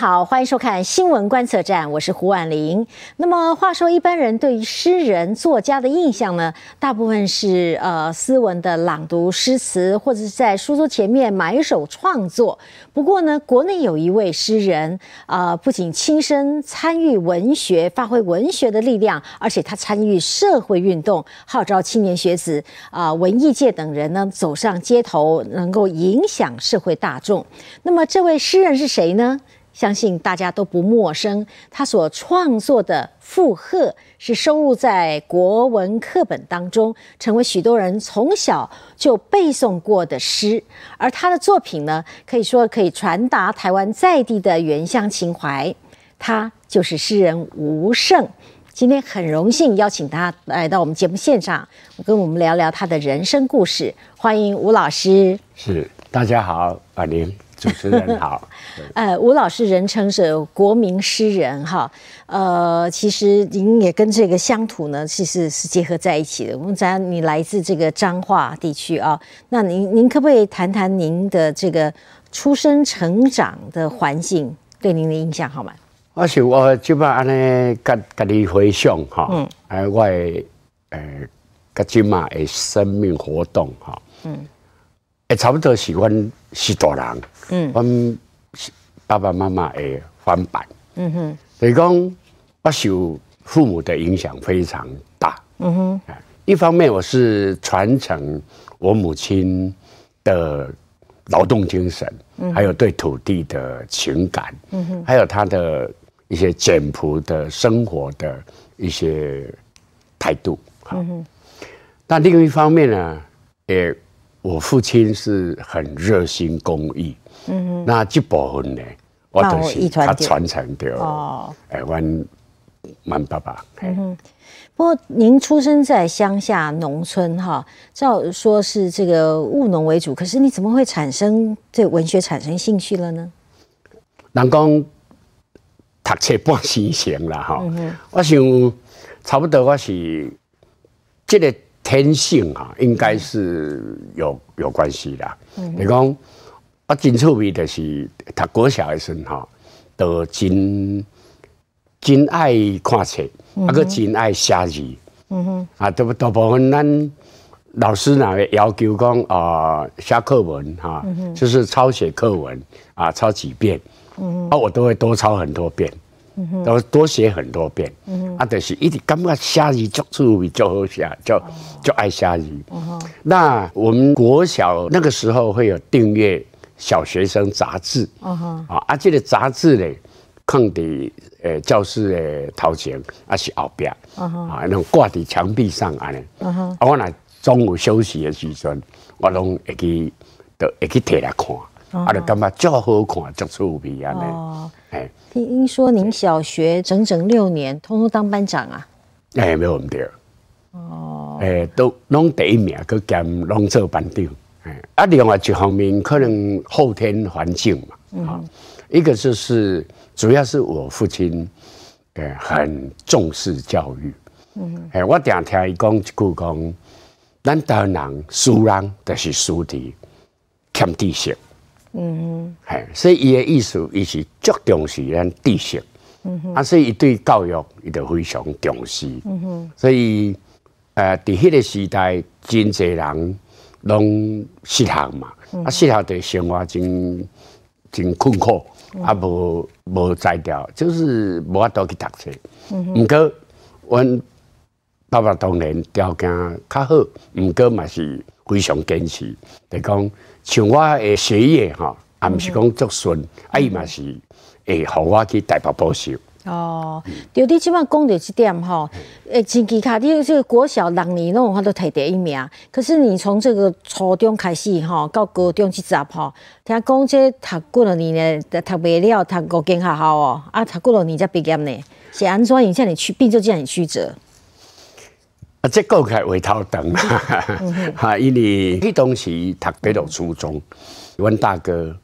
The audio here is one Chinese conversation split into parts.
好，欢迎收看新闻观测站，我是胡婉玲。那么，话说一般人对于诗人、作家的印象呢，大部分是呃斯文的朗读诗词，或者是在书桌前面埋首创作。不过呢，国内有一位诗人啊，不仅亲身参与文学，发挥文学的力量，而且他参与社会运动，号召青年学子啊、文艺界等人呢走上街头，能够影响社会大众。那么，这位诗人是谁呢？相信大家都不陌生，他所创作的《附和》是收录在国文课本当中，成为许多人从小就背诵过的诗。而他的作品呢，可以说可以传达台湾在地的原乡情怀。他就是诗人吴胜。今天很荣幸邀请他来到我们节目现场，跟我们聊聊他的人生故事。欢迎吴老师。是，大家好，婉玲主持人好。呃，吴老师人称是国民诗人哈，呃，其实您也跟这个乡土呢，其实是结合在一起的。我们讲你来自这个彰化地区啊，那您您可不可以谈谈您的这个出生成长的环境对您的影响好吗？我是我即摆安尼，甲甲你回想哈，嗯，哎，我诶呃，甲即马的生命活动哈，嗯，哎，差不多是阮是大人，嗯，阮爸爸妈妈的翻版，嗯哼，所以讲我受父母的影响非常大，嗯哼，一方面我是传承我母亲的劳动精神，嗯，还有对土地的情感，嗯哼，还有他的一些简朴的生活的一些态度，嗯哼，但另一方面呢，也我父亲是很热心公益，嗯哼，那这部分呢，我都是他传承掉，哦，哎，阮阮爸爸，嗯哼。不过您出生在乡下农村哈，照说是这个务农为主，可是你怎么会产生对文学产生兴趣了呢？人讲读册半生成啦哈，我想差不多我是这个天性哈，应该是有有关系的。你讲啊真趣味的是读国小的时候哈，都真真爱看册。啊，个真爱写字，嗯哼，啊，大大部分咱老师呢要求讲啊，写课文哈，就是抄写课文啊，抄几遍，嗯哼，啊，我都会多抄很多遍，都多写很多遍，嗯，啊，就是一直感觉写字足趣味，足好写，就就爱写字，嗯，那我们国小那个时候会有订阅小学生杂志，嗯，啊，啊，这个杂志嘞。放伫诶教室的头前，啊是后边，啊，那种挂伫墙壁上安尼。啊，我若中午休息的时阵，我拢会去，都会去摕来看，啊，就感觉足好看，足趣味安尼。哦，哎，听说您小学整整六年，通通当班长啊？哎，没有问题。哦，诶，都拢第一名，佮兼拢做班长。哎，啊，另外一方面，可能后天环境嘛，啊，一个就是。主要是我父亲，诶，很重视教育。嗯，哎，我常听伊讲一句讲，咱台湾人输人就是输伫欠知识。嗯，嘿，所以伊的意思，伊是足重视咱知识。嗯哼，啊，所以伊对教育伊就非常重视。嗯哼，所以，呃，伫迄个时代，真侪人拢失学嘛，啊，失学的生活真真困苦。啊，无无才调，就是无法度去读册。毋过，阮爸爸当年条件较好，毋过嘛是非常坚持。就讲像我诶学业吼，也毋是讲足顺，啊伊嘛是会互我去台北补习。哦，对你即摆讲到这点吼，诶，前期卡你这个国小六年拢有法都摕第一名，可是你从这个初中开始吼，到高中去杂吼，听讲这读几多年呢？读未了，读五间学校哦，啊，读几多年才毕业呢？是安怎影响你曲，变就这样曲折？啊，这个开回头等。哈，因为迄当时读几多初中，阮大哥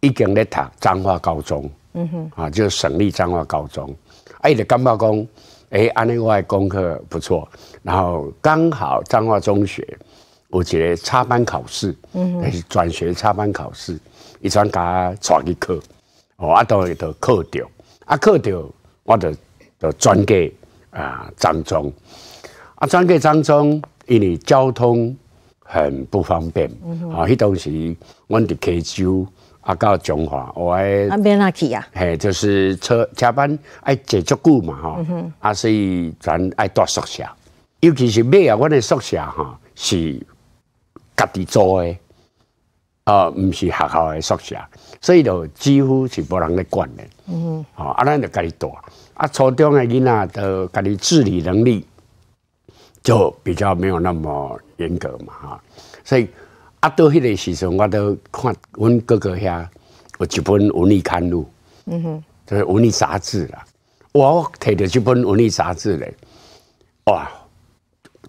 已经咧读彰化高中。嗯哼，啊，就是省立彰化高中，啊，伊就感觉讲，哎，安尼我功课不错，然后刚好彰化中学有一个插班考试，嗯哼，转学插班考试，伊转甲带去考，哦，啊，都都考着，啊，考着，我就就转给啊张忠，啊，转给张忠，因为交通很不方便，啊，迄当时阮伫溪州啊到中华，我爱安边那去啊？嘿，就是车车班爱坐足久嘛，吼，啊，所以咱爱住宿舍，尤其是尾啊，阮的宿舍哈是家己租的。啊，唔是学校的宿舍，所以就几乎是无人咧管的。嗯，吼，啊，咱就家己住。啊，初中的囡仔的家己自理能力就比较没有那么严格嘛，哈。所以啊，到迄个时阵，我都看阮哥哥遐有一本文艺刊物，嗯哼，就是文艺杂志啦。哇我摕着这本文艺杂志咧，哇，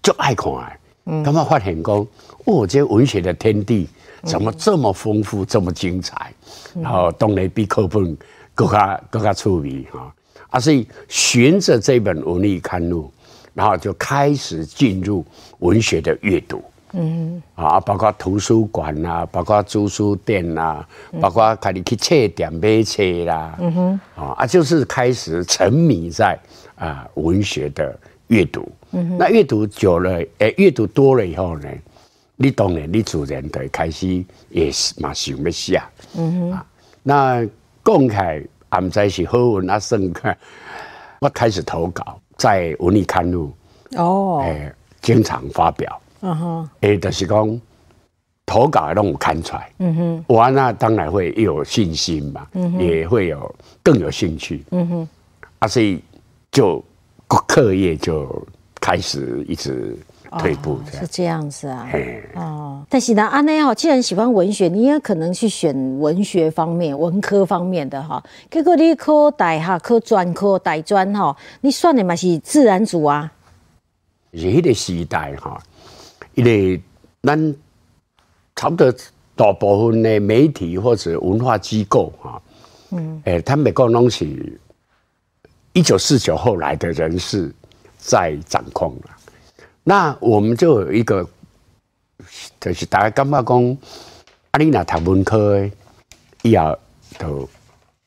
就爱看诶。嗯，感觉发现讲，哦，这文学的天地。怎么这么丰富，这么精彩？然后东雷比课本更加更加出名哈，而是循着这本文艺刊物，然后就开始进入文学的阅读。嗯，啊，包括图书馆啦，包括租书店啦，包括开始去册店买册啦。嗯哼，啊啊，就是开始沉迷在啊文学的阅读。嗯哼，那阅读久了，哎，阅读多了以后呢？你当然，你自然就开始也是嘛想要写。嗯哼。那公开也唔知是好文啊，甚个，我开始投稿在文艺刊物。哦。诶，经常发表。嗯哼。诶，就是讲投稿让我看出来。嗯哼。我那当然会有信心嘛。嗯哼。也会有更有兴趣。嗯哼。啊，所以就课业就开始一直。退步是这样子啊，哦，但是呢，阿内哈，既然喜欢文学，你也可能去选文学方面、文科方面的哈。结果你科大哈，科专科大专哈，你算的嘛是自然组啊。是迄个时代哈，因为咱差不多大部分的媒体或者文化机构哈，嗯，诶，他们讲拢是一九四九后来的人士在掌控了。那我们就有一个，就是大家感觉讲，阿丽娜读文科，以后就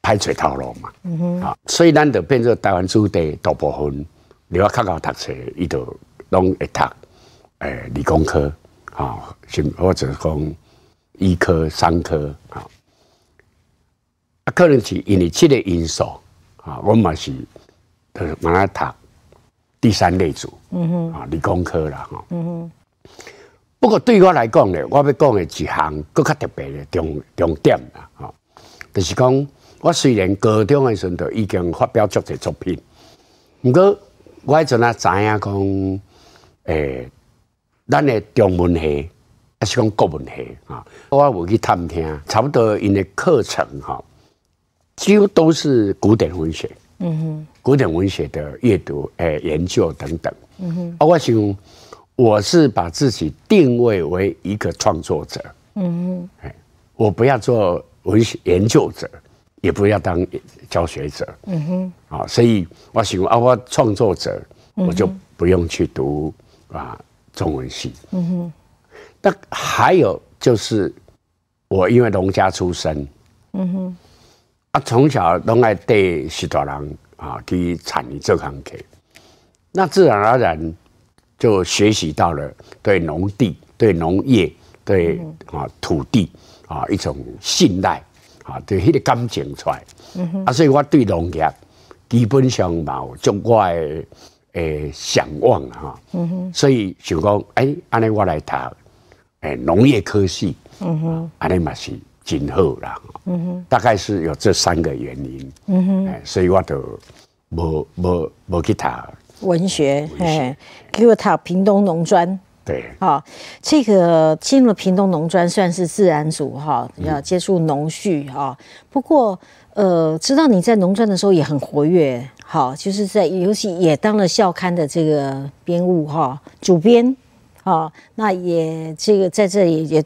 排除头路嘛。嗯哼。啊，所以咱就变做台湾子弟大部分，你要较高读册，伊就拢会读诶理工科，啊，或者讲医科、商科，啊，啊，可能是因为这个因素，啊，我嘛是，呃，慢慢读。第三类组，嗯哼，啊，理工科啦，哈，嗯哼。不过对我来讲呢，我要讲的一项更加特别的重重点啦，哈，就是讲我虽然高中的时候已经发表足多作品，不过我迄阵啊知影讲，诶，咱的中文系还是讲国文系啊，我有去探听，差不多因的课程哈，几乎都是古典文学。嗯哼，古典文学的阅读、诶研究等等。嗯哼，啊，我想我是把自己定位为一个创作者。嗯哼，哎，我不要做文学研究者，也不要当教学者。嗯哼，啊，所以我想啊，我创作者，我就不用去读啊中文系。嗯哼，但还有就是，我因为农家出身。嗯哼。啊，从小拢爱对许多人啊去参与这行课，那自然而然就学习到了对农地、对农业、对啊土地啊一种信赖啊，对迄个感情出来。啊，所以我对农业基本上冇足我诶诶向往哈。所以想讲，哎，安尼我来读诶农业科系，安尼嘛是。今后啦，嗯哼，大概是有这三个原因，嗯哼，所以我都无无无去读文学，哎，给我读屏东农专，对，好，这个进入屏东农专算是自然组哈，要接触农畜哈。不过，呃，知道你在农专的时候也很活跃，好，就是在尤其也当了校刊的这个编务哈，主编，好，那也这个在这里也。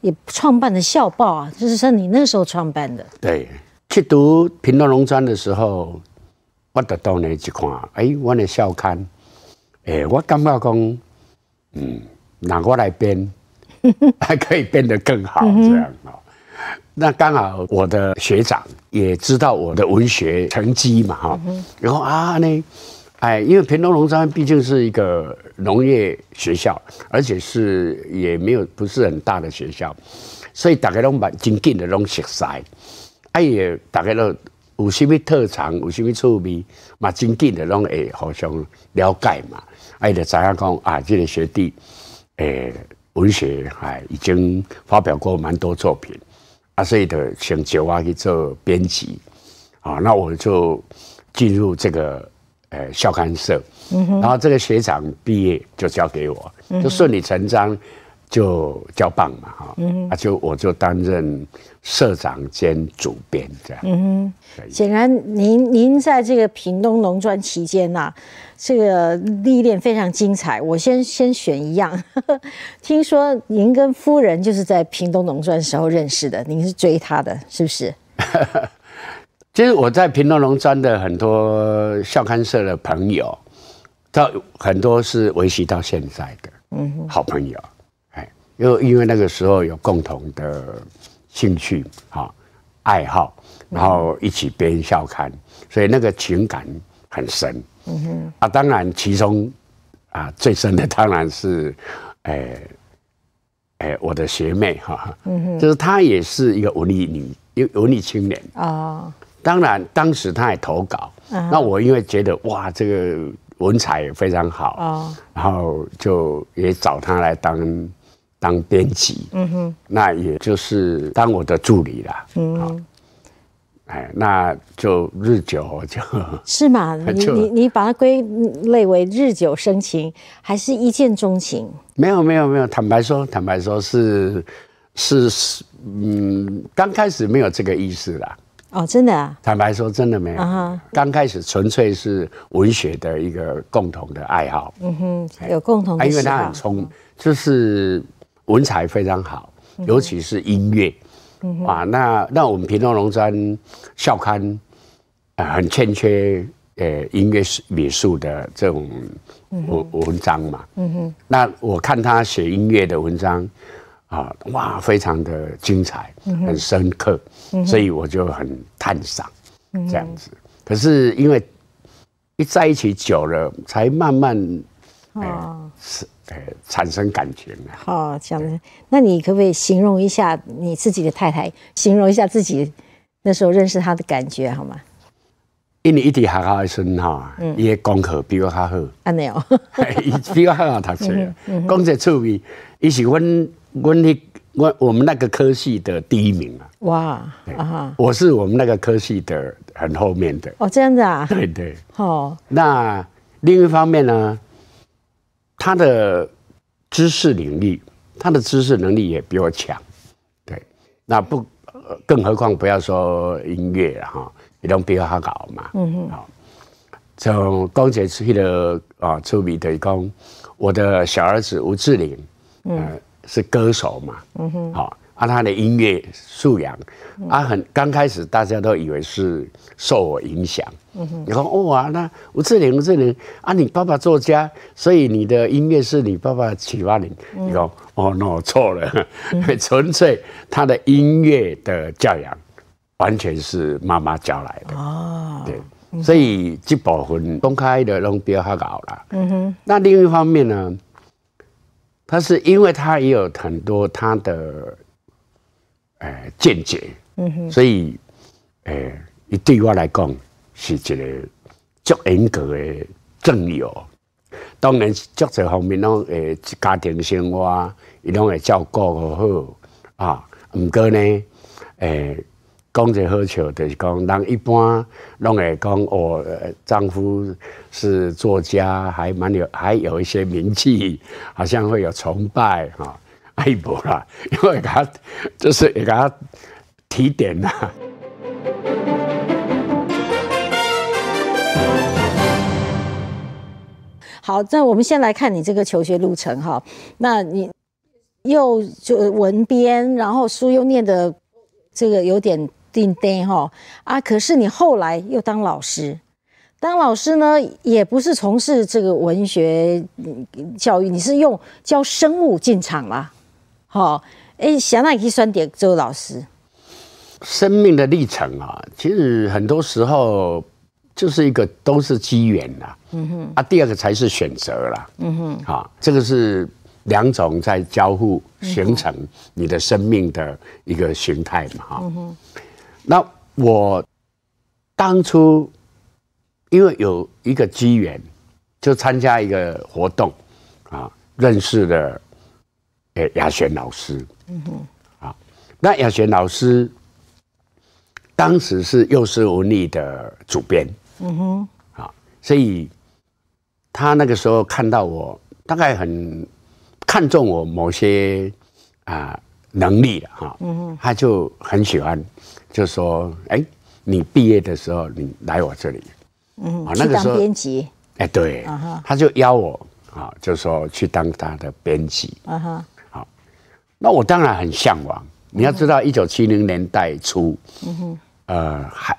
也创办的校报啊，就是说你那个时候创办的。对，去读平东农专的时候，我得到那一看，哎，我的校刊，哎，我感觉讲，嗯，拿过来编，还可以变得更好，这样啊。那刚好我的学长也知道我的文学成绩嘛，哈，然后啊呢，哎，因为屏东农专毕竟是一个农业学校，而且是也没有不是很大的学校，所以大家都蛮精进的拢熟悉，哎也大家都有什么特长，有什么趣味，嘛精进的拢会互相了解嘛，哎就知影讲啊，这个学弟，诶，文学还已经发表过蛮多作品。啊所以的请叫我去做编辑，啊，那我就进入这个呃校刊社，然后这个学长毕业就交给我，就顺理成章就交棒嘛，哈，那就我就担任社长兼主编这样。嗯显然您您在这个屏东农专期间呐。这个历练非常精彩，我先先选一样。听说您跟夫人就是在屏东农专时候认识的，您是追她的，是不是？其实我在平东农专的很多校刊社的朋友，到很多是维系到现在的，嗯，好朋友。哎，因为因为那个时候有共同的兴趣啊爱好，然后一起编校刊，所以那个情感很深。嗯哼啊，当然其中啊最深的当然是，诶诶我的学妹哈，嗯哼，就是她也是一个文艺女，文艺青年哦。当然当时他也投稿，那我因为觉得哇这个文采非常好哦，然后就也找他来当当编辑，嗯哼，那也就是当我的助理啦，嗯。哎，那就日久就 是嘛？你你你把它归类为日久生情，还是一见钟情？没有没有没有，坦白说，坦白说是是嗯，刚开始没有这个意思啦。哦，真的啊？坦白说，真的没有。刚开始纯粹是文学的一个共同的爱好。嗯哼，有共同的因为他很聪，就是文采非常好，尤其是音乐。啊，那那我们屏东农专校刊，呃，很欠缺呃音乐美术的这种文文章嘛。嗯哼。那我看他写音乐的文章，啊，哇，非常的精彩，很深刻，所以我就很赞赏这样子。可是因为一在一起久了，才慢慢，哦，是。产生感情了。好，讲的，那你可不可以形容一下你自己的太太？形容一下自己那时候认识她的感觉好吗？因为一直学校的孙哈，伊的功课比我较好。安尼哦，伊比我较好读书。讲这趣味，伊是阮阮那我我们那个科系的第一名啊。哇啊！我是我们那个科系的很后面的。哦，这样子啊？对对。好。那另一方面呢？他的知识领域，他的知识能力也比我强，对，那不，更何况不要说音乐哈，你都比我好搞嘛，嗯哼，好，从刚才去的啊，出名的讲，我的小儿子吴志玲，嗯，是歌手嘛，嗯哼，好。啊，他的音乐素养，啊，很刚开始大家都以为是受我影响。你说哇，那吴志玲，吴志玲啊，你爸爸作家，所以你的音乐是你爸爸启发你。你说哦，no，错了，纯粹他的音乐的教养完全是妈妈教来的。哦，对，所以这部分公开的拢比较好搞了。嗯哼，那另一方面呢，他是因为他也有很多他的。诶，见解，嗯哼，所以，诶，伊对我来讲是一个足严格的正友。当然，足这方面拢诶，家庭生活伊拢会照顾好啊。毋过呢，诶，讲者好笑，就是讲人一般拢会讲哦，丈夫是作家，还蛮有，还有一些名气，好像会有崇拜哈。一波啦，因为他就是也给他提点啦。好，那我们先来看你这个求学路程哈。那你又就文编，然后书又念的这个有点定定哈啊。可是你后来又当老师，当老师呢也不是从事这个文学教育，你是用教生物进场了。哎，想那可以算点周老师。生命的历程啊，其实很多时候就是一个都是机缘啦。嗯哼。啊，第二个才是选择啦。嗯哼。啊，这个是两种在交互形成你的生命的一个形态嘛。哈。嗯哼。那我当初因为有一个机缘，就参加一个活动啊，认识了诶雅璇老师。嗯哼。啊，那雅璇老师。当时是幼师文理的主编，嗯哼，啊，所以他那个时候看到我，大概很看重我某些啊能力了哈，嗯哼，他就很喜欢，就说，哎，你毕业的时候你来我这里，嗯，啊，那个时候编辑，哎，对，他就邀我啊，就说去当他的编辑，啊哈，好，那我当然很向往，你要知道，一九七零年代初，嗯哼。呃，还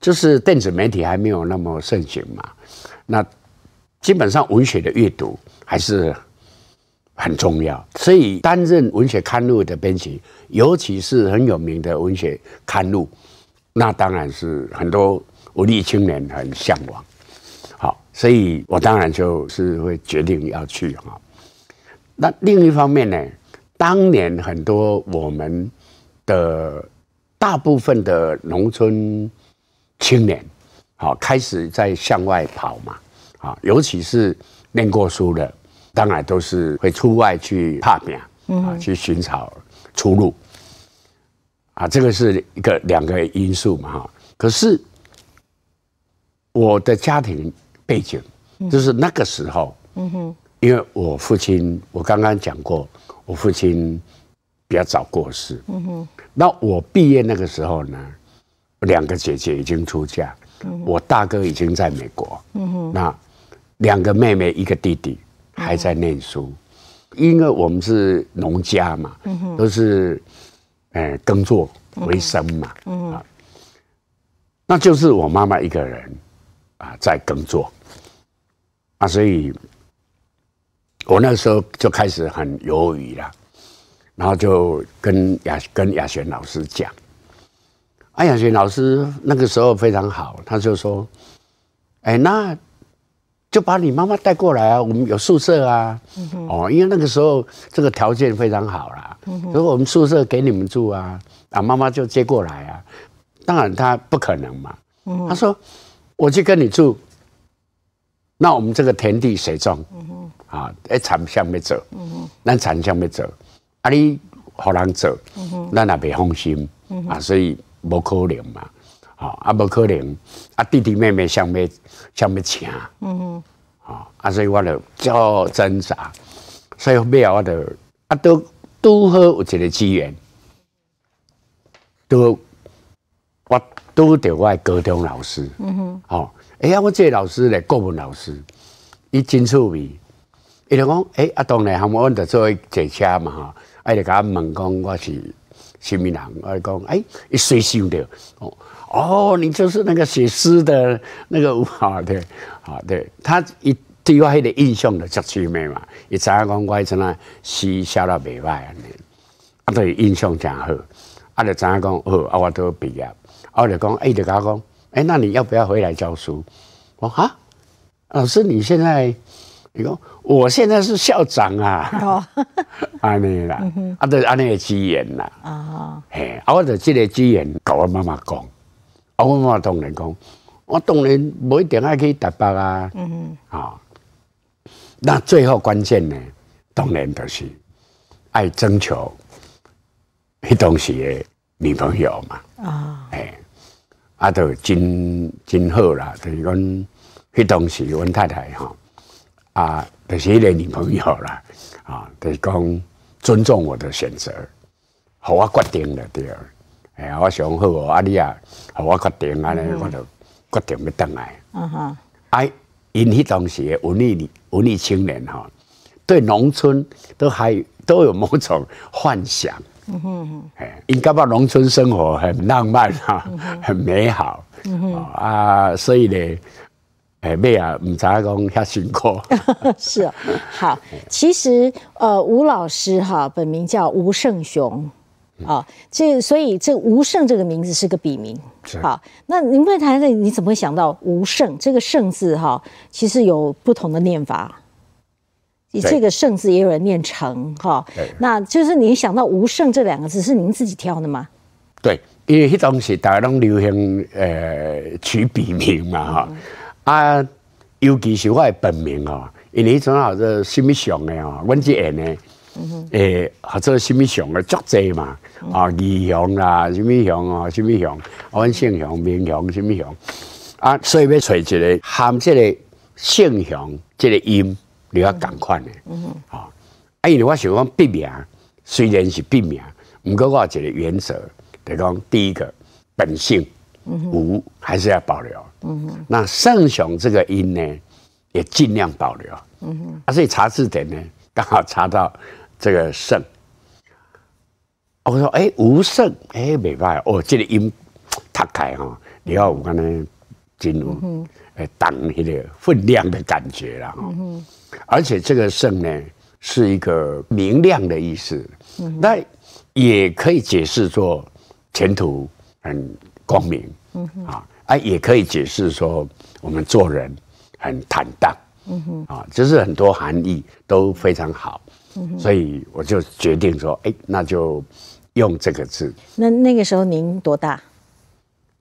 就是电子媒体还没有那么盛行嘛，那基本上文学的阅读还是很重要，所以担任文学刊物的编辑，尤其是很有名的文学刊物，那当然是很多文艺青年很向往。好，所以我当然就是会决定要去哈。那另一方面呢，当年很多我们的。大部分的农村青年，好开始在向外跑嘛，啊，尤其是念过书的，当然都是会出外去踏遍，啊，去寻找出路，啊，这个是一个两个因素嘛，哈。可是我的家庭背景就是那个时候，嗯哼，因为我父亲，我刚刚讲过，我父亲比较早过世，嗯哼。那我毕业那个时候呢，两个姐姐已经出嫁，我大哥已经在美国，那两个妹妹一个弟弟还在念书，因为我们是农家嘛，都是呃耕作为生嘛，啊，那就是我妈妈一个人啊在耕作，啊，所以我那时候就开始很犹豫了。然后就跟雅跟雅璇老师讲，啊，雅璇老师那个时候非常好，他就说，哎，那就把你妈妈带过来啊，我们有宿舍啊，哦，因为那个时候这个条件非常好啦，如果我们宿舍给你们住啊，啊，妈妈就接过来啊，当然他不可能嘛，他说我去跟你住，那我们这个田地谁种？啊，诶，产向要走，那产向要走。啊！你互人做，咱也袂放心啊，所以无可能嘛，啊，啊，无可能啊，弟弟妹妹想要想要请，嗯哼，啊，啊，所以我就较挣扎，所以后尾我就啊，都拄好有一个机缘，都我拄着我高中老师，嗯哼，哦，哎呀，我这个老师咧，国文老师，伊真趣味，伊就讲，哎，啊，当然，他们阮就做坐车嘛，哈。哎，就甲我问讲我是什么人？我讲哎，一随想到哦哦，你就是那个写诗的那个啊，对啊，对，他一对我迄个印象就足趣味嘛。伊知影讲我阵啊诗写得袂歹安尼，啊对印象诚好。啊，就知影讲好，啊我都毕业，啊我就讲哎，就甲我讲哎，那你要不要回来教书？我哈，老师你现在。你讲，我现在是校长啊，安尼啦，啊，对，安尼的资源啦，啊，嘿，啊，我就这个资源，跟我妈妈讲，啊，我妈妈当然讲，我当然不一定爱去台北啊，嗯哼，啊，那最后关键呢，当然就是爱征求迄当时的女朋友嘛，啊，嘿，啊，就真真好啦，就是讲迄当时阮太太哈。啊，就是一个女朋友啦，啊，就是讲尊重我的选择，好我决定了对，哎，我想好啊，你啊，好我决定安尼，我就决定要等来。嗯哼，哎，因迄当时的文艺文艺青年哈，对农村都还都有某种幻想。嗯哼，哎，应该把农村生活很浪漫哈，很美好。嗯哼，啊，所以呢。哎，妹啊，唔知讲遐辛苦。是，好，其实呃，吴老师哈，本名叫吴胜雄，啊，这所以这吴胜这个名字是个笔名。好，那您会谈谈你怎么会想到吴胜这个胜字哈？其实有不同的念法。你对这个胜字也有人念成哈对，那就是你想到吴胜这两个字是您自己挑的吗？对，因为迄当时大家拢流行呃取笔名嘛哈，啊，尤其是我的本名哦，因为迄阵好做什么上的哦，阮即演呢，诶，或者什么上的足济嘛，啊，义雄啦，什么雄哦，什么雄，阮姓雄、名雄、什么雄，啊，所以要找一个含即个姓雄即个音，你要赶快的，啊，啊，因为我想讲笔名虽然是笔名，毋过我有一个原则，就是讲第一个本姓吴还是要保留，那圣雄这个音呢，也尽量保留，啊，所以查字典呢，刚好查到这个圣，我说哎吴圣，哎没办法，哦这个音读开哈，你要有安尼进入诶当那个分量的感觉了哈。而且这个圣呢是一个明亮的意思，那也可以解释作前途很光明，啊啊，也可以解释说我们做人很坦荡，嗯哼啊，就是很多含义都非常好，嗯哼所以我就决定说，哎，那就用这个字，那那个时候您多大？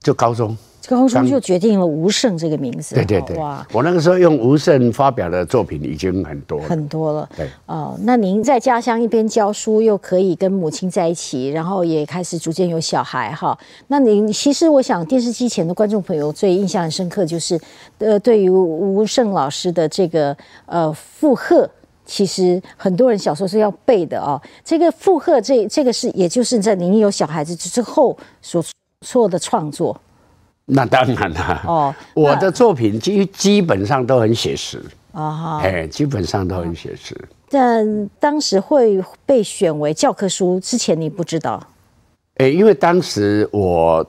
就高中。高中就决定了吴胜这个名字。对对对哇，，我那个时候用吴胜发表的作品已经很多了，很多了。对哦，那您在家乡一边教书，又可以跟母亲在一起，然后也开始逐渐有小孩哈。那您其实我想电视机前的观众朋友最印象很深刻，就是呃，对于吴胜老师的这个呃附和。其实很多人小时候是要背的哦。这个附和这这个是，也就是在您有小孩子之后所做的创作。那当然啦。哦。我的作品基基本上都很写实，啊哈，哎，基本上都很写实。但当时会被选为教科书之前，你不知道。哎，因为当时我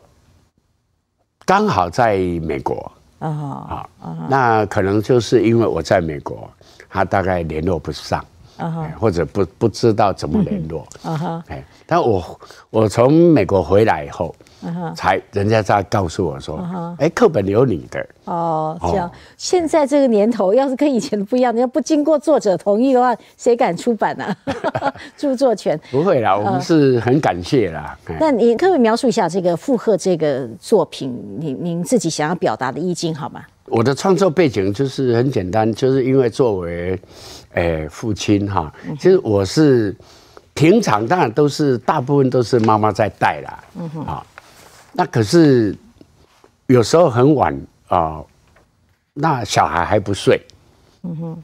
刚好在美国。啊啊，那可能就是因为我在美国，他大概联络不上，啊或者不不知道怎么联络，啊哈哎，但我我从美国回来以后，才人家才告诉我说，哎，课本有你的，哦，这样。哦。现在这个年头，要是跟以前的不一样，你要不经过作者同意的话，谁敢出版呢、著作权。不会啦，我们是很感谢啦。哎。那你可不可以描述一下这个附和这个作品，您您自己想要表达的意境好吗？我的创作背景就是很简单，就是因为作为，诶、父亲哈，其实我是平常当然都是大部分都是妈妈在带啦，啊，那可是有时候很晚啊、那小孩还不睡，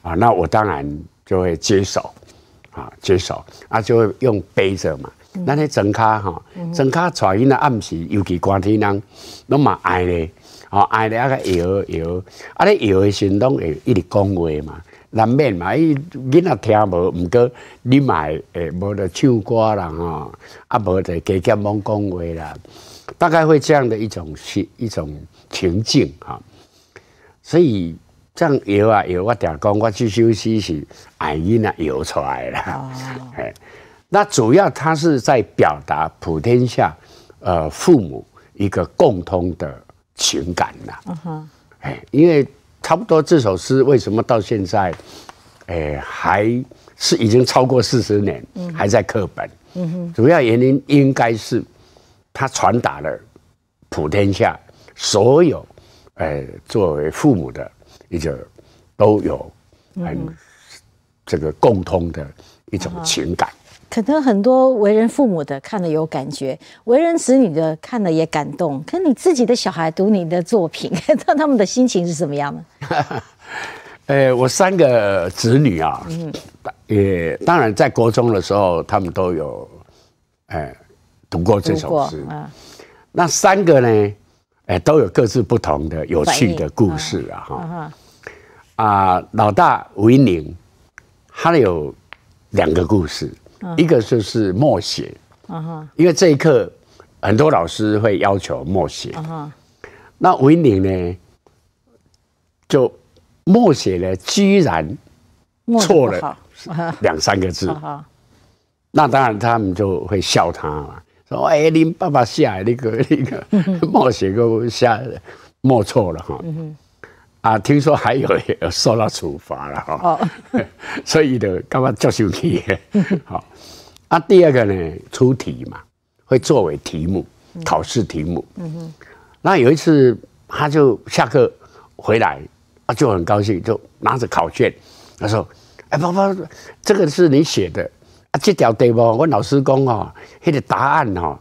啊，那我当然就会接手，啊，接手，啊，就会用背着嘛。咱咧装卡吼，装卡带囡仔暗时，尤其寒天人，拢嘛爱咧，吼爱咧啊个摇摇，啊咧摇的时阵拢会一直讲话嘛，难免嘛，伊囡仔听无，毋过你嘛会诶无得唱歌啦吼，啊无得加减罔讲话啦，大概会这样的一种情一种情境哈。所以这样摇啊摇，我定讲我去休息是爱囡仔摇出来的啦。哎、那主要他是在表达普天下呃父母一个共通的情感啦。嗯哼，哎，因为差不多这首诗为什么到现在，哎，还是已经超过四十年，还在课本。嗯哼，主要原因应该是它传达了普天下所有，呃，作为父母的一个都有很这个共通的一种情感。可能很多为人父母的看了有感觉，为人子女的看了也感动。可你自己的小孩读你的作品，那他们的心情是什么样的？呃，我三个子女啊，也当然在国中的时候，他们都有，呃，读过这首诗。啊，那三个呢，哎，都有各自不同的有趣的故事啊，哈。啊老大吴英宁，他有两个故事，一个就是默写，啊哈，因为这一课很多老师会要求默写，啊哈，那吴英宁呢，就默写了，居然错了两三个字。那当然他们就会笑他嘛。说哎，你爸爸写那个 那个默写个下默错了哈。啊，听说还有受到处罚了哈。哦。所以的干嘛叫生气？好。啊，第二个呢，出题嘛，会作为题目，考试题目。嗯哼。那有一次，他就下课回来，啊，就很高兴，就拿着考卷，他说：“哎，爸爸，这个是你写的啊？这条题目，阮老师讲哦，迄个答案哦，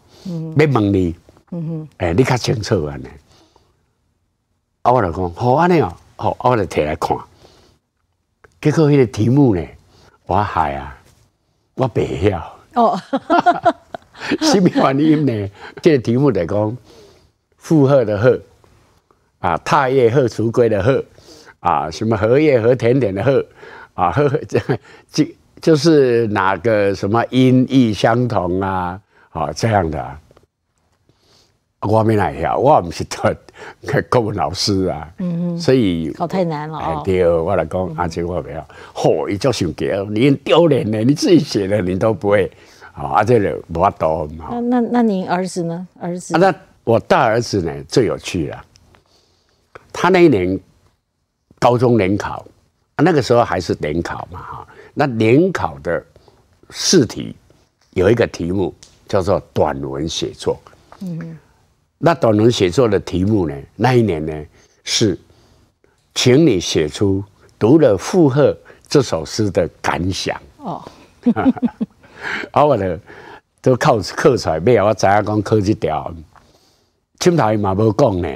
要问你，嗯哼，哎，你较清楚安尼？啊，我就讲好安尼哦，好，我就摕来看。结果迄个题目呢，我害啊，我白晓。哦，什么原因呢？这个题目来讲，负荷的荷啊，踏叶荷锄归的荷啊，什么荷叶和甜点的荷啊，荷这就就是哪个什么音义相同啊？啊，这样的，我没来晓，我不是特 国文老师啊，嗯所以考太难了哦。对，我来讲，阿姐我不要，嚯，一叫上给，你丢脸呢，你自己写的你都不会。啊，这个无法多嘛。那那那您儿子呢？儿子？那我大儿子呢最有趣了。他那一年高中联考，那个时候还是联考嘛哈。那联考的试题有一个题目叫做短文写作。嗯。那短文写作的题目呢？那一年呢是，请你写出读了《附和》这首诗的感想。哦。啊，我咧都考考出来，尾后我知影讲考这条，前头伊嘛无讲呢，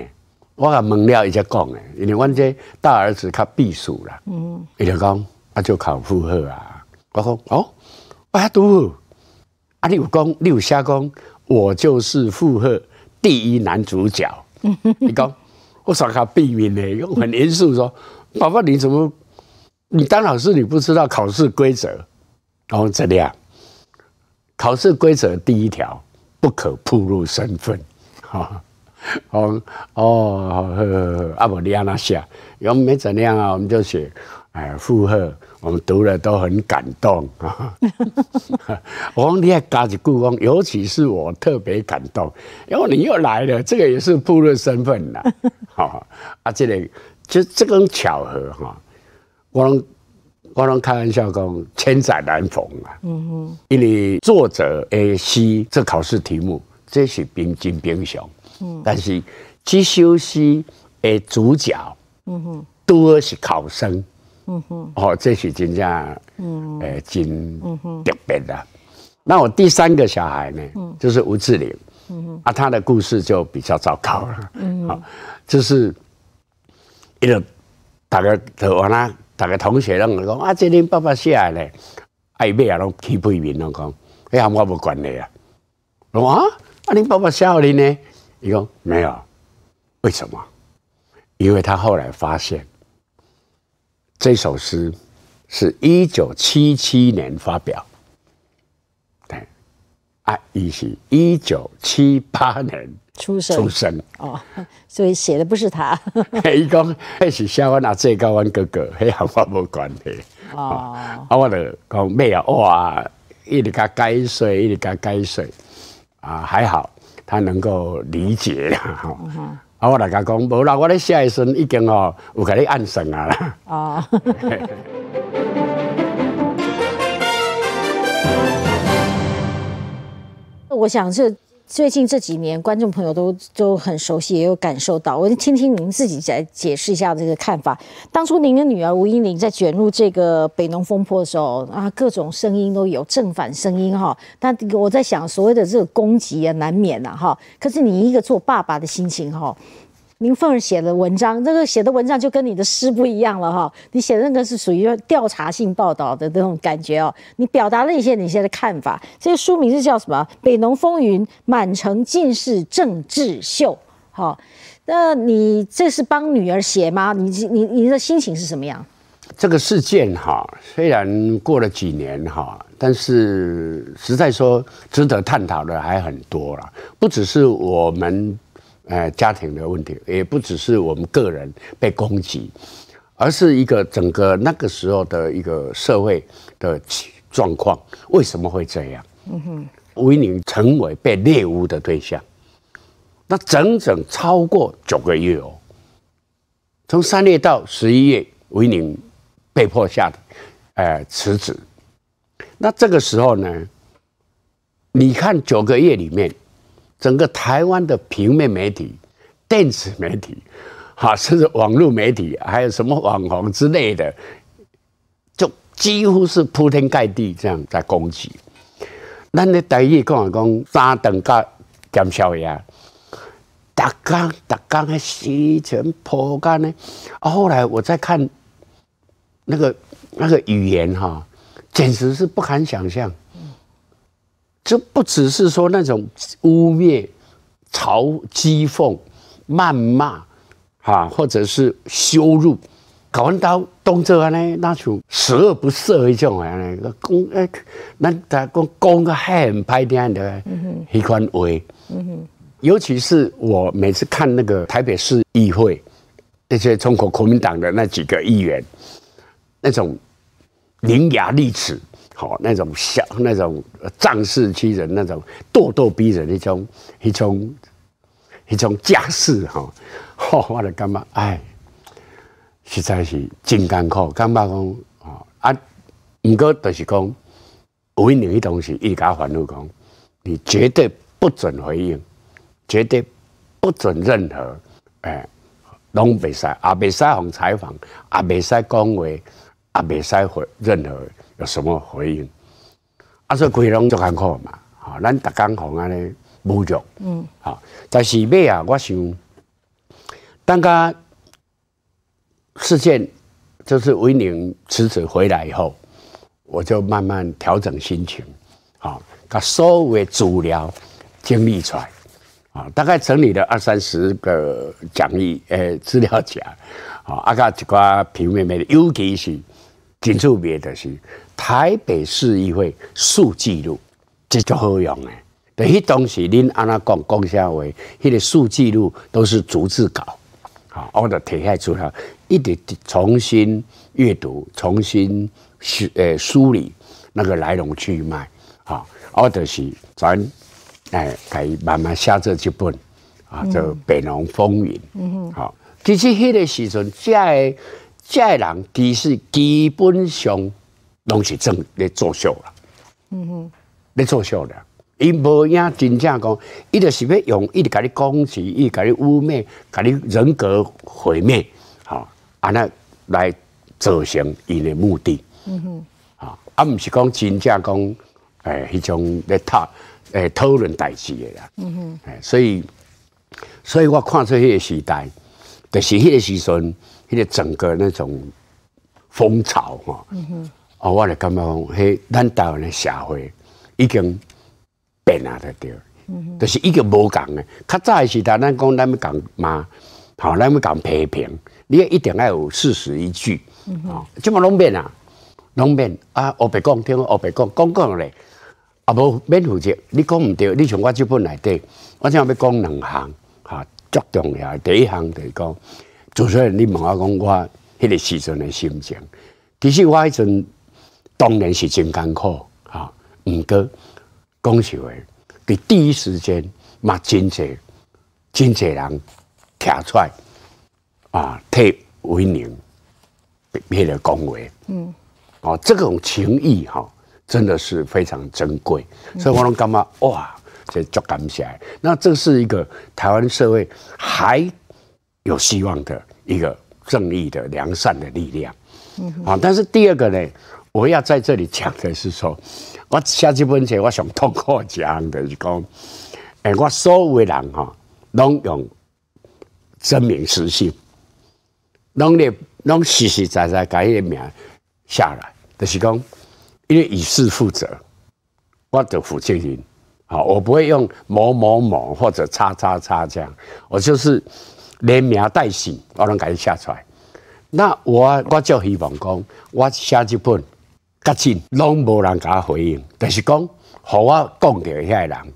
我甲问了伊才讲呢，因为阮这大儿子较避暑啦，嗯，伊就讲啊就考附和啊，我讲哦，我还读，啊你有讲你有写讲我就是附和第一男主角，你讲我啥较避免呢？很严肃说，爸爸你怎么你当老师你不知道考试规则？然后这样。考试规则第一条，不可暴露身份，哈，哦哦，阿伯利亚那下，我们没怎样啊，我们就写，哎，附和，我们读了都很感动 啊。我讲你还加一句讲，尤其是我特别感动，因为你又来了，这个也是部落身份呐，好啊，这个就这种巧合哈，我。我拢开玩笑讲，千载难逢啊！嗯哼，因为作者诶诗这考试题目，这是冰金冰雄，嗯，但是这首诗的主角，嗯哼，多是考生，嗯哼，哦，这是真正，嗯，诶，真特别的。那我第三个小孩呢，嗯就是吴志玲，嗯哼，啊，他的故事就比较糟糕了，嗯好，就是一个大概就完啦。大家同学拢讲啊，这恁爸爸写嘞，爱尾啊拢起背面拢讲，哎呀，我无管你啊。我讲啊，啊恁爸爸写你呢？伊讲没有，为什么？因为他后来发现，这首诗是一九七七年发表，对，啊，伊是一九七八年。出生出生哦，所以写的不是他。伊讲那是写我阿姐跟阮哥哥，迄和我无关系。哦，啊，我就讲咩啊？哇，一直甲改水，一直甲改水，啊，还好他能够理解啦。哈，啊，我大家讲，无啦，我咧写的时已经哦有甲你暗算啊啦。哦。我想这。最近这几年，观众朋友都都很熟悉，也有感受到。我听听您自己再解释一下这个看法。当初您的女儿吴依玲在卷入这个北农风波的时候啊，各种声音都有，正反声音哈。但我在想，所谓的这个攻击啊，难免呐哈。可是你一个做爸爸的心情哈。林凤儿写的文章，这个写的文章就跟你的诗不一样了哈。你写的那个是属于调查性报道的那种感觉哦。你表达了一些你现在的看法。这个书名是叫什么？《北农风云：满城尽是政治秀》。好，那你这是帮女儿写吗？你你你的心情是什么样？这个事件哈，虽然过了几年哈，但是实在说值得探讨的还很多了，不只是我们。呃，家庭的问题也不只是我们个人被攻击，而是一个整个那个时候的一个社会的状况。为什么会这样？嗯哼，维宁成为被猎巫的对象。那整整超过九个月哦，从三月到十一月，维宁被迫下的，呃，辞职。那这个时候呢，你看九个月里面，整个台湾的平面媒体、电子媒体，哈，甚至网络媒体，还有什么网红之类的，就几乎是铺天盖地这样在攻击。那你第一讲讲三等加减少呀？打刚打刚还西成破干呢，后来我再看那个那个语言哈，简直是不堪想象。这不只是说那种污蔑、嘲讥讽、谩骂，哈，或者是羞辱，搞完到动作呢，那种十恶不赦一种啊，那个讲诶，咱大讲讲个很歹听的，迄款话。尤其是我每次看那个台北市议会那些中国国民党的那几个议员，那种伶牙俐齿，好那种小那种仗势欺人，那种咄咄逼人，一种一种一种架势哈，我的干嘛？哎，实在是真艰苦，干嘛讲啊？啊，唔过就是讲，有一年东西，一家烦恼讲，你绝对不准回应。绝对不准任何，哎，拢袂使，也袂使红采访，也袂使讲话，也袂使回任何有什么回应。啊，所以规拢做艰苦嘛，哈，咱逐工互安尼侮辱，嗯，好，但是尾啊，我想，当个事件就是维宁辞职回来以后，我就慢慢调整心情，好，把所有的资料整理出来。啊，大概整理了二三十个讲义，诶，资料夹，啊，啊甲一寡平面面的，尤其是紧出别的是台北市议会数记录，这就好用诶。等于东西恁安那讲讲啥话，迄个数记录都是逐字稿，好，我就提下出来，一点重新阅读，重新梳诶梳理那个来龙去脉，好，我就是咱。哎，可以慢慢写这几本啊，就《北农风云》。嗯哼，好，其实迄个时阵，这这人其实基本上拢是正在作秀啦。嗯哼，在作秀啦，伊无影真正讲，伊就是要用，伊直甲你攻击，伊甲你污蔑，甲你人格毁灭，好，啊那来造成伊的目的。嗯哼，啊，啊，毋是讲真正讲，诶，迄种咧讨。诶，讨论代志的啦，嗯哼，诶，所以，所以我看出迄个时代，就是迄个时阵，迄个整个那种风潮哈，嗯哼，哦，我就感觉讲，迄咱台湾的社会已经变啊，得对，嗯哼，就是已经无共的。较早诶时代，咱讲咱要讲骂，吼，咱要讲批评，你一定要有事实依据，嗯哼，即么拢变啊，拢变啊，我白讲，听我白讲，讲讲咧。啊，无免负责，你讲毋对，你像我即本内底，我正要讲两项，哈，足重要。第一项就是讲，主持人你问我讲我迄个时阵诶心情，其实我迄阵当然是真艰苦，啊，毋过讲实话，伫第一时间嘛真济真济人站出来，啊，替为宁，迄个讲话，嗯，哦，这种情谊哈。真的是非常珍贵，所以我拢感觉哇，这足感谢。那这是一个台湾社会还有希望的一个正义的良善的力量。嗯，啊，但是第二个呢，我要在这里讲的是说，我写这本书我想通过讲的是讲，哎，我所有的人哈，拢用真名实姓，拢咧拢实实在在改个名下来，就是讲。因为以事负责，我的负责人，好，我不会用某某某或者叉叉叉这样，我就是连名带姓，我能改写出来。那我我就希望讲，我写这本，甲真拢无人甲我回应，但是讲，互我讲着遐个人，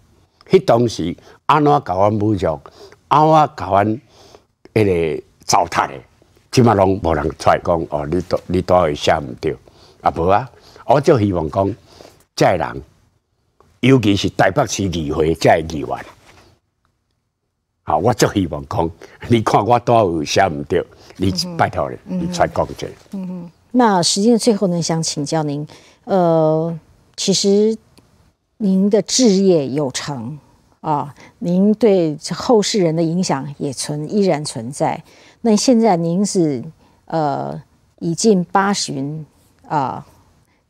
迄当时安怎甲阮侮辱，安怎甲阮迄个糟蹋的，即码拢无人出来讲，哦，你都你都会写毋对，啊无啊。我就希望讲，这人尤其是台北市议会在议员。好，我就希望讲，你看我多少写毋对，你拜托你，你出来讲这。嗯嗯。那时间最后呢，想请教您，呃，其实您的志业有成啊，您对后世人的影响也存依然存在。那现在您是呃已近八旬啊，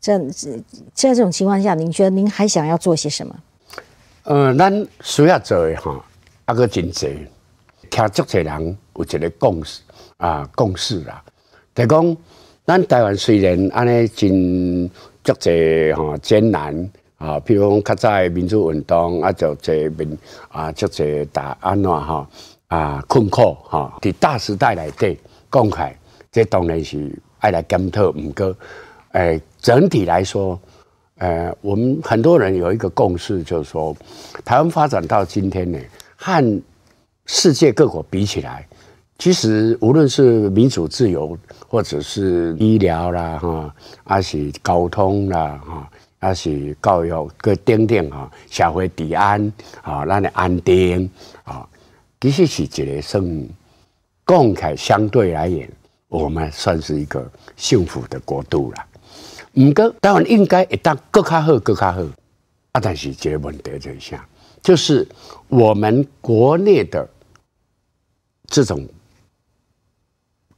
这样子在这种情况下，您觉得您还想要做些什么？呃，咱需要做的哈。啊，个真济，听足侪人有一个共识啊，共识啦。就讲，咱台湾虽然安尼真足侪吼艰难啊，比如讲较早民主运动啊，就侪民啊足侪大安怎吼啊困苦吼，伫大时代内底讲起，这当然是爱来检讨。毋过，诶，整体来说，呃，我们很多人有一个共识，就是说，台湾发展到今天呢。和世界各国比起来，其实无论是民主自由，或者是医疗啦，哈，还是交通啦，哈，还是教育各等等哈，社会治安啊，咱的安定啊，其实是一个算共凯相对而言，我们算是一个幸福的国度了。唔过当然应该一旦更加好，更加好，啊，但是这个问题就像。就是我们国内的这种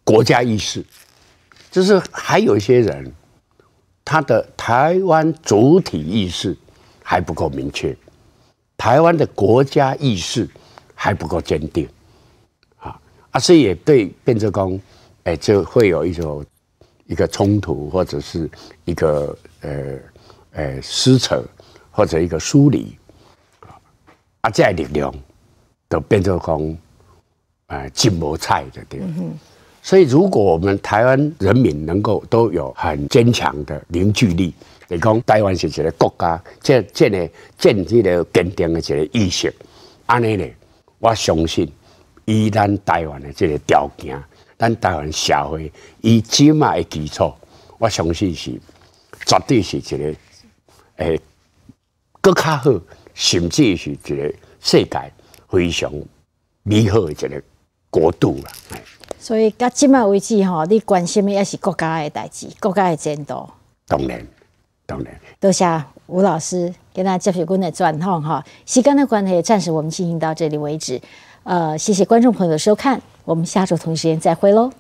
国家意识，就是还有一些人，他的台湾主体意识还不够明确，台湾的国家意识还不够坚定，啊，啊，所以也对变则公，哎，就会有一种一个冲突，或者是一个呃呃撕扯，或者一个疏离。啊，这力量都变成讲，呃，金魔菜的对。所以，如果我们台湾人民能够都有很坚强的凝聚力，你讲台湾是一个国家，这这个建立了坚定的一个意识，安尼呢，我相信以咱台湾的这个条件，咱台湾社会以起码的基础，我相信是绝对是一个诶，更较好。甚至是一个世界非常美好的一个国度啦。所以到今麦为止吼，你关心的也是国家的代志，国家的前途。当然，当然。多谢吴老师给大家接受我的专访哈。时间的关系，暂时我们进行到这里为止。呃，谢谢观众朋友的收看，我们下周同一时间再会喽。